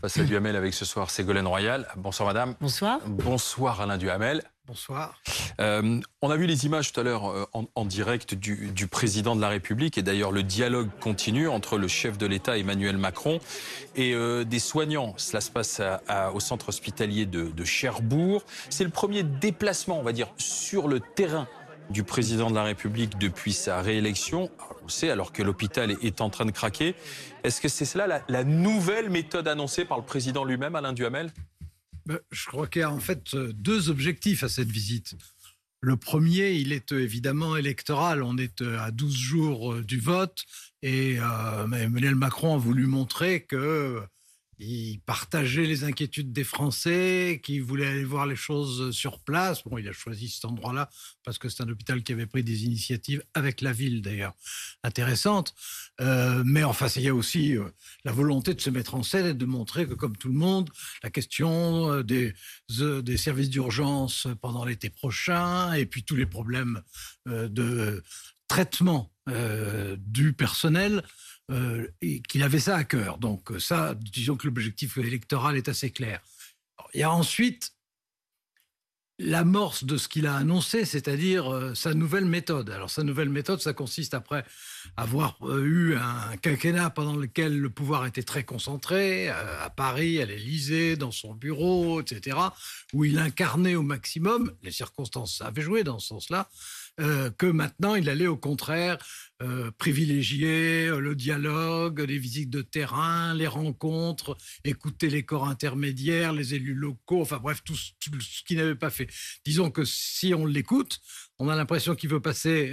Face à Duhamel avec ce soir Ségolène Royal. Bonsoir madame. Bonsoir. Bonsoir Alain Duhamel. Bonsoir. Euh, on a vu les images tout à l'heure euh, en, direct du, président de la République et d'ailleurs le dialogue continue entre le chef de l'État Emmanuel Macron et euh, des soignants. Cela se passe au centre hospitalier de, de Cherbourg. C'est le premier déplacement, on va dire, sur le terrain du président de la République depuis sa réélection, on sait, alors que l'hôpital est en train de craquer. Est-ce que c'est cela la, nouvelle méthode annoncée par le président lui-même, Alain Duhamel? Ben, Je crois qu'il y a en fait deux objectifs à cette visite. Le premier, il est évidemment électoral. On est à 12 jours du vote et euh, Emmanuel Macron a voulu montrer que il partageait les inquiétudes des Français, qui voulait aller voir les choses sur place. Bon, il a choisi cet endroit-là parce que c'est un hôpital qui avait pris des initiatives avec la ville, d'ailleurs, intéressantes. Euh, mais enfin, il y a aussi euh, la volonté de se mettre en scène et de montrer que, comme tout le monde, la question euh, des services d'urgence pendant l'été prochain et puis tous les problèmes de traitement du personnel euh, qu'il avait ça à cœur. Donc euh, ça, disons que l'objectif électoral est assez clair. il y a ensuite l'amorce de ce qu'il a annoncé, c'est-à-dire euh, sa nouvelle méthode. Alors sa nouvelle méthode, ça consiste après avoir eu un quinquennat pendant lequel le pouvoir était très concentré, à Paris, à l'Élysée, dans son bureau, etc., où il incarnait au maximum, les circonstances avaient joué dans ce sens-là, euh, que maintenant il allait au contraire euh, privilégier euh, le dialogue, les visites de terrain, les rencontres, écouter les corps intermédiaires, les élus locaux, enfin bref, tout, ce qu'il n'avait pas fait. Disons que si on l'écoute, on a l'impression qu'il veut passer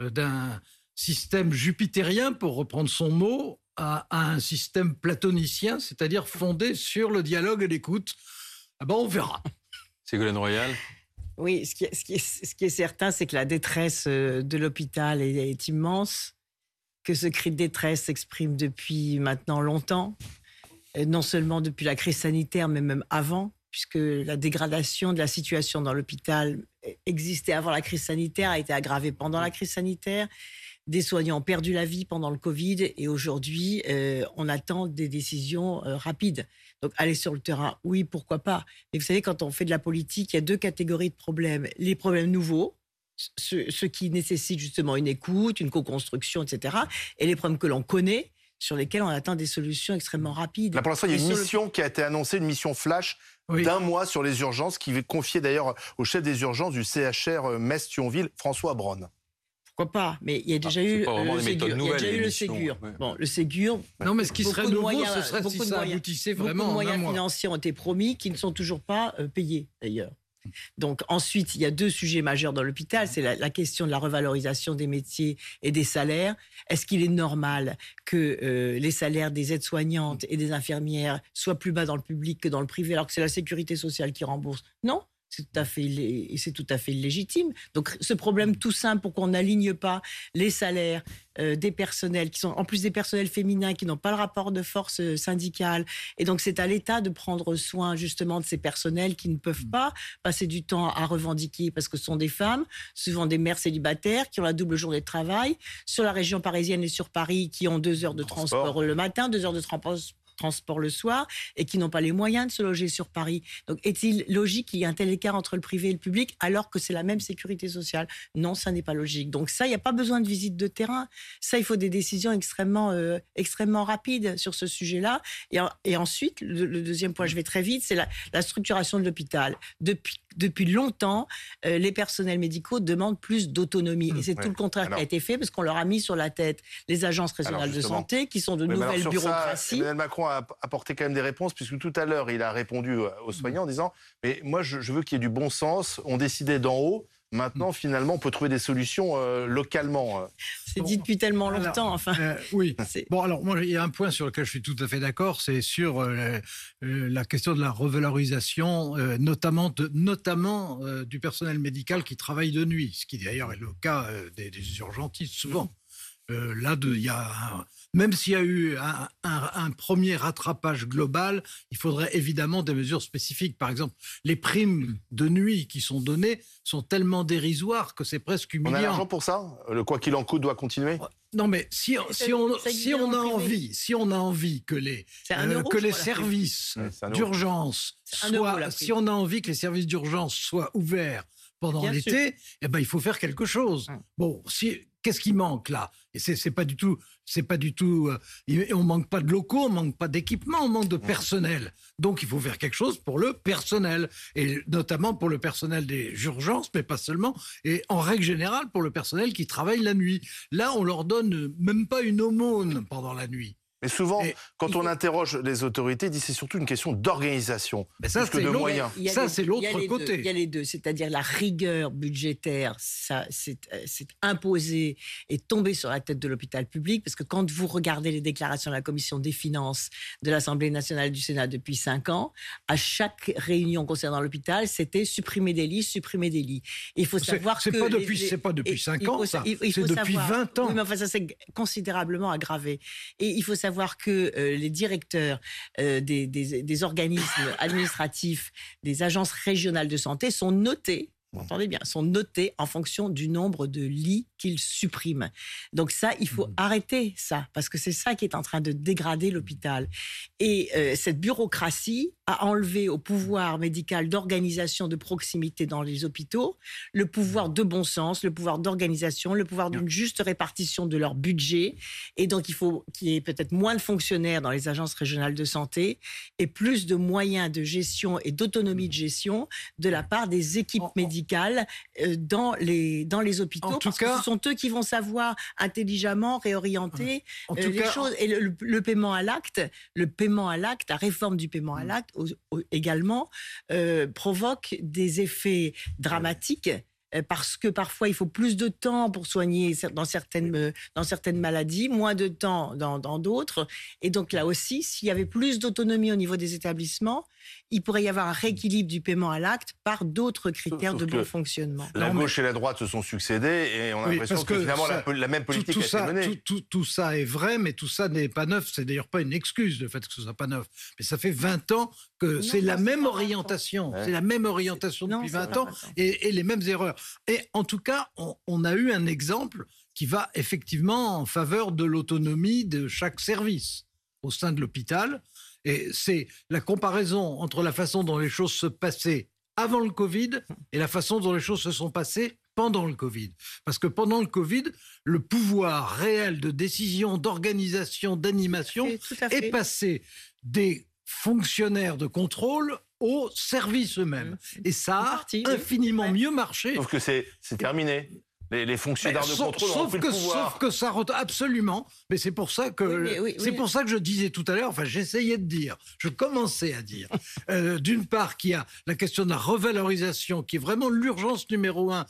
d'un système jupitérien, pour reprendre son mot, à, un système platonicien, c'est-à-dire fondé sur le dialogue et l'écoute. Ah ben on verra. Ségolène Royal? Oui, ce qui, est, certain, c'est que la détresse euh, de l'hôpital est, immense, que ce cri de détresse s'exprime depuis maintenant longtemps, non seulement depuis la crise sanitaire, mais même avant, puisque la dégradation de la situation dans l'hôpital existait avant la crise sanitaire, a été aggravée pendant la crise sanitaire. Des soignants ont perdu la vie pendant le Covid et aujourd'hui, euh, on attend des décisions euh, rapides. Donc aller sur le terrain, oui, pourquoi pas. Mais vous savez, quand on fait de la politique, il y a deux catégories de problèmes. Les problèmes nouveaux, ceux, qui nécessitent justement une écoute, une co-construction, etc. Et les problèmes que l'on connaît, sur lesquels on attend des solutions extrêmement rapides. Là, pour l'instant, il y a une mission qui a été annoncée, une mission flash d'un mois sur les urgences, qui est confiée d'ailleurs au chef des urgences du CHR euh, Metz-Thionville, François Braun pourquoi pas Mais il y a déjà eu, le Ségur. Il y a déjà eu le Ségur. Bon, le Ségur. Non, mais ce qui serait nouveau, ce serait si ça aboutissait vraiment. Beaucoup de moyens financiers ont été promis, qui ne sont toujours pas euh, payés d'ailleurs. Donc ensuite, il y a deux sujets majeurs dans l'hôpital. C'est la, question de la revalorisation des métiers et des salaires. Est-ce qu'il est normal que euh, les salaires des aides-soignantes et des infirmières soient plus bas dans le public que dans le privé, alors que c'est la sécurité sociale qui rembourse? Non, c'est tout à fait c'est tout à fait légitime. Donc ce problème tout simple pour qu'on n'aligne pas les salaires euh, des personnels qui sont en plus des personnels féminins qui n'ont pas le rapport de force euh, syndicale. Et donc c'est à l'État de prendre soin justement de ces personnels qui ne peuvent pas passer du temps à revendiquer parce que ce sont des femmes, souvent des mères célibataires qui ont la double journée de travail. Sur la région parisienne et sur Paris qui ont deux heures de transport le matin, deux heures de transport transport le soir et qui n'ont pas les moyens de se loger sur Paris. Donc est-il logique qu'il y ait un tel écart entre le privé et le public alors que c'est la même sécurité sociale? Non, ça n'est pas logique. Donc ça, il n'y a pas besoin de visite de terrain. Ça, il faut des décisions extrêmement, euh, extrêmement rapides sur ce sujet-là. Et, et, ensuite, le, deuxième point, je vais très vite, c'est la, la structuration de l'hôpital. Depuis depuis longtemps, euh, les personnels médicaux demandent plus d'autonomie. et c'est tout le contraire qui a été fait parce qu'on leur a mis sur la tête les agences régionales de santé qui sont de nouvelles bureaucraties. Emmanuel Macron a apporté quand même des réponses puisque tout à l'heure, il a répondu euh, aux soignants en disant Mais moi, je, je veux qu'il y ait du bon sens. On décidait d'en haut. Maintenant, finalement, on peut trouver des solutions euh, localement. Euh. C'est dit depuis tellement longtemps, enfin. Euh, oui. Bon, alors, moi, il y a un point sur lequel je suis tout à fait d'accord, c'est sur la question de la revalorisation, notamment, de, notamment du personnel médical qui travaille de nuit, ce qui d'ailleurs est le cas des, des urgentistes souvent. Euh, là, il y a même s'il y a eu un, premier rattrapage global, il faudrait évidemment des mesures spécifiques. Par exemple, les primes de nuit qui sont données sont tellement dérisoires que c'est presque humiliant. On a l'argent pour ça? Le quoi qu'il en coûte doit continuer? Non, mais si, si, on, si on, a envie, si on a envie que les, euh, que les services d'urgence soient, si on a envie que les services d'urgence soient ouverts pendant l'été, eh ben, il faut faire quelque chose. Hum. Bon, si, qu'est-ce qui manque là? Et c'est pas du tout, c'est pas du tout. Euh, on manque pas de locaux, on manque pas d'équipement, on manque de personnel. Donc il faut faire quelque chose pour le personnel et notamment pour le personnel des urgences, mais pas seulement. Et en règle générale pour le personnel qui travaille la nuit. Là, on leur donne même pas une aumône pendant la nuit. Mais souvent, quand on interroge les autorités, ils c'est surtout une question d'organisation, plus que de moyens. Ça, c'est l'autre côté. Il y a les deux, c'est-à-dire la rigueur budgétaire, ça, c'est euh, imposé et tombé sur la tête de l'hôpital public, parce que quand vous regardez les déclarations de la Commission des finances de l'Assemblée nationale du Sénat depuis cinq ans, à chaque réunion concernant l'hôpital, c'était supprimer des lits, supprimer des lits. il faut savoir que... Pas depuis, c'est pas depuis cinq ans, ça. C'est depuis 20 ans. Oui, mais enfin, ça s'est considérablement aggravé. Et il faut savoir savoir que euh, les directeurs euh, des, des, organismes administratifs, des agences régionales de santé sont notés vous entendez bien, sont notés en fonction du nombre de lits qu'ils suppriment. Donc ça, il faut mmh. arrêter ça, parce que c'est ça qui est en train de dégrader l'hôpital. Et euh, cette bureaucratie a enlevé au pouvoir médical d'organisation de proximité dans les hôpitaux le pouvoir de bon sens, le pouvoir d'organisation, le pouvoir d'une juste répartition de leur budget. Et donc il faut qu'il y ait peut-être moins de fonctionnaires dans les agences régionales de santé et plus de moyens de gestion et d'autonomie de gestion de la part des équipes médicales euh, dans les, dans les hôpitaux, parce que ce sont eux qui vont savoir intelligemment réorienter euh, les choses. Et le, paiement à l'acte, le paiement à l'acte, la réforme du paiement à mm. l'acte également, euh, provoque des effets dramatiques parce que parfois il faut plus de temps pour soigner dans certaines, dans certaines maladies, moins de temps dans d'autres. Et donc là aussi, s'il y avait plus d'autonomie au niveau des établissements, il pourrait y avoir un rééquilibre du paiement à l'acte par d'autres critères de bon fonctionnement. La gauche et la droite se sont succédés et on a l'impression que, finalement la, même politique tout, a ça, été menée. Tout, ça est vrai, mais tout ça n'est pas neuf. C'est d'ailleurs pas une excuse le fait que ce soit pas neuf. Mais ça fait 20 ans que c'est la même orientation. C'est la même orientation depuis 20 ans et, les mêmes erreurs. Et en tout cas, on a eu un exemple qui va effectivement en faveur de l'autonomie de chaque service au sein de l'hôpital. Et c'est la comparaison entre la façon dont les choses se passaient avant le Covid et la façon dont les choses se sont passées pendant le Covid. Parce que pendant le Covid, le pouvoir réel de décision, d'organisation, d'animation est passé des fonctionnaires de contrôle aux services eux-mêmes. Mmh. Et ça a infiniment mieux marché. Sauf que c'est terminé les, fonctionnaires de contrôle sauf, que, Sauf que ça absolument. Mais c'est pour ça que c'est pour ça que je disais tout à l'heure. Enfin, j'essayais de dire. Je commençais à dire. Euh, d'une part, qu'il y a la question de la revalorisation, qui est vraiment l'urgence numéro un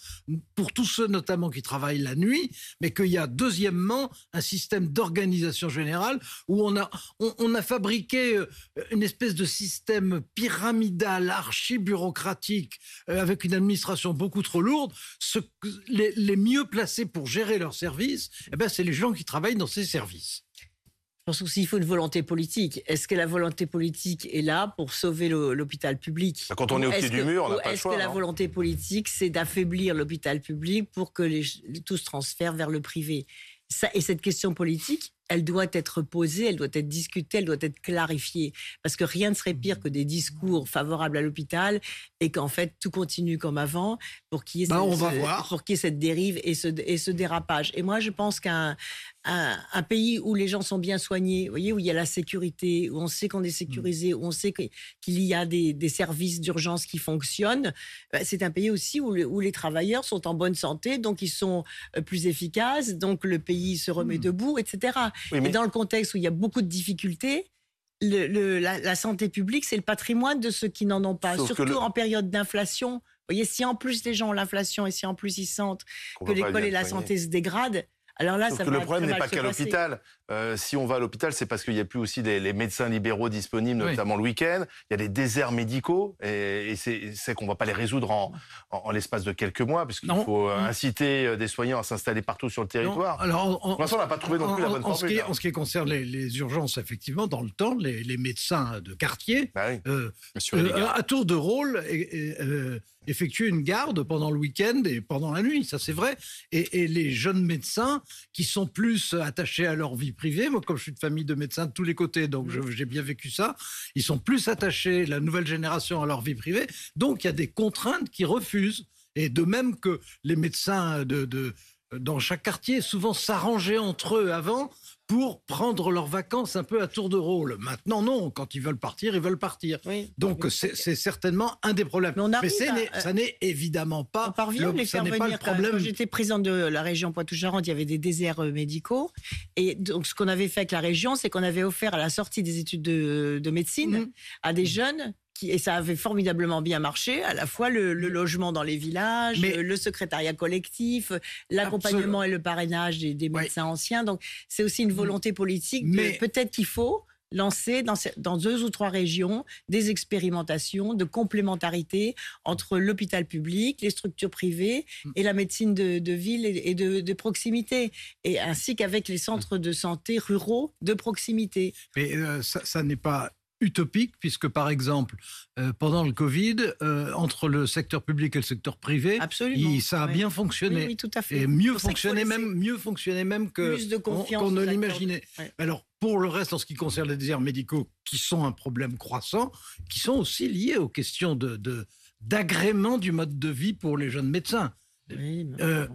pour tous ceux notamment qui travaillent la nuit, mais qu'il y a deuxièmement un système d'organisation générale où on a on, a fabriqué euh, une espèce de système pyramidal, archi bureaucratique, euh, avec une administration beaucoup trop lourde. Ce, les les mieux placés pour gérer leurs services, eh ben, c'est les gens qui travaillent dans ces services. Je pense aussi qu'il faut une volonté politique. Est-ce que la volonté politique est là pour sauver l'hôpital public? Quand on est au pied du mur, on n'a pas le choix. Est-ce que la volonté politique, c'est d'affaiblir l'hôpital public pour que les, tout se transfère vers le privé? Ça, Et cette question politique, elle doit être posée, elle doit être discutée, elle doit être clarifiée. Parce que rien ne serait pire que des discours favorables à l'hôpital et qu'en fait tout continue comme avant pour qu'il y, ait cette, cette dérive et ce, et ce dérapage. Et moi, je pense qu'un un, pays où les gens sont bien soignés, voyez, où il y a la sécurité, où on sait qu'on est sécurisé, où on sait qu'il y a des, services d'urgence qui fonctionnent, bah, c'est un pays aussi où, où, les travailleurs sont en bonne santé, donc ils sont euh, plus efficaces, donc le pays se remet hmm. debout, etc. Et dans le contexte où il y a beaucoup de difficultés, le, la, santé publique, c'est le patrimoine de ceux qui n'en ont pas, surtout en période d'inflation. Vous voyez, si en plus les gens ont l'inflation et si en plus ils sentent que l'école et la santé se dégradent, Alors là, Sauf ça que va le problème n'est pas qu'à l'hôpital. Euh, si on va à l'hôpital, c'est parce qu'il n'y a plus aussi les, les médecins libéraux disponibles, Oui. notamment le week-end. Il y a des déserts médicaux et, et c'est qu'on ne va pas les résoudre en, en- en l'espace de quelques mois, puisqu'il faut euh, inciter euh, des soignants à s'installer partout sur le Non, territoire. alors, en- Pour l'instant, on n'a pas trouvé non plus la en- bonne en ce, formule. qui, hein. en ce qui concerne les, les urgences, effectivement, dans le temps, les, les médecins de quartier, Bah oui. euh, euh, à tour de rôle, et, et, euh, effectuer une garde pendant le week-end et pendant la nuit, ça c'est vrai. Et, les jeunes médecins qui sont plus attachés à leur vie privée, moi comme je suis de famille de médecins de tous les côtés, donc j'ai bien vécu ça, ils sont plus attachés, la nouvelle génération, à leur vie privée, donc il y a des contraintes qui refusent. Et de même que les médecins de, de- dans chaque quartier souvent s'arrangeaient entre eux avant pour prendre leurs vacances un peu à tour de rôle. Maintenant, non, quand ils veulent partir, ils veulent partir. Oui. Donc c'est certainement un des problèmes. Mais on à- n'est- ça n'est évidemment pas On parvient le, les ça pas le. Quand, problème. quand j'étais présidente de la région Poitou-Charentes, il y avait des déserts euh, médicaux. Et donc, ce qu'on avait fait avec la région, c'est qu'on avait offert à la sortie des études de, de médecine Mhm. à des jeunes. Qui, et ça avait formidablement bien marché, à la fois le, le logement dans les villages, Mais- le, secrétariat collectif, l'accompagnement et le parrainage des, des Ouais. médecins anciens. Donc, c'est aussi une volonté politique. Mais- Peut-être qu'il faut lancer dans, deux ou trois régions des expérimentations de complémentarité entre l'hôpital public, les structures privées et la médecine de, de ville et, et de, de proximité, et ainsi qu'avec les centres de santé ruraux de proximité. Mais euh, ça, ça n'est pas utopique, puisque par exemple, euh, pendant le Covid, euh, entre le secteur public et le secteur privé, Absolument. il- ça a Ouais. bien fonctionné. oui, tout à fait. Et mieux fonctionné même, mieux fonctionné même que qu'on ne l'imaginait. Ouais. Alors pour le reste, en ce qui concerne les déserts médicaux, qui sont un problème croissant, qui sont aussi liés aux questions de de- d'agrément du mode de vie pour les jeunes médecins. Oui, mais- Euh,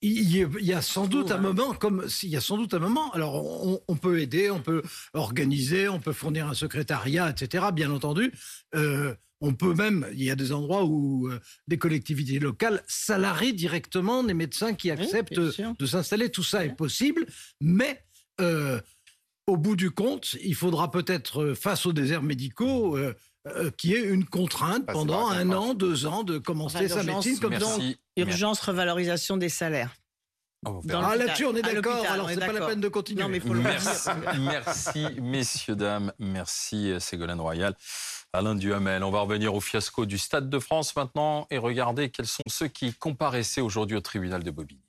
Il y, a, il y a sans doute un hein. moment, comme il y a sans doute un moment. Alors, on, on peut aider, on peut organiser, on peut fournir un secrétariat, etc. Bien entendu, Euh, on peut même. Il y a des endroits où euh, des collectivités locales salarient directement les médecins qui acceptent de s'installer. Tout ça est possible, mais euh, au bout du compte, il faudra peut-être face aux déserts médicaux. Euh, qui est une contrainte Ah, pendant un an, deux ans de commencer Enfin, sa médecine comme dans. Urgence, revalorisation des salaires. Ah, l'hôpital. là-dessus, on est À d'accord. Alors, c'est pas la peine de continuer. Non, mais faut le Merci, merci, messieurs, dames. Merci, euh, Ségolène Royal. Alain Duhamel. On va revenir au fiasco du Stade de France maintenant et regarder quels sont ceux qui comparaissaient aujourd'hui au tribunal de Bobigny.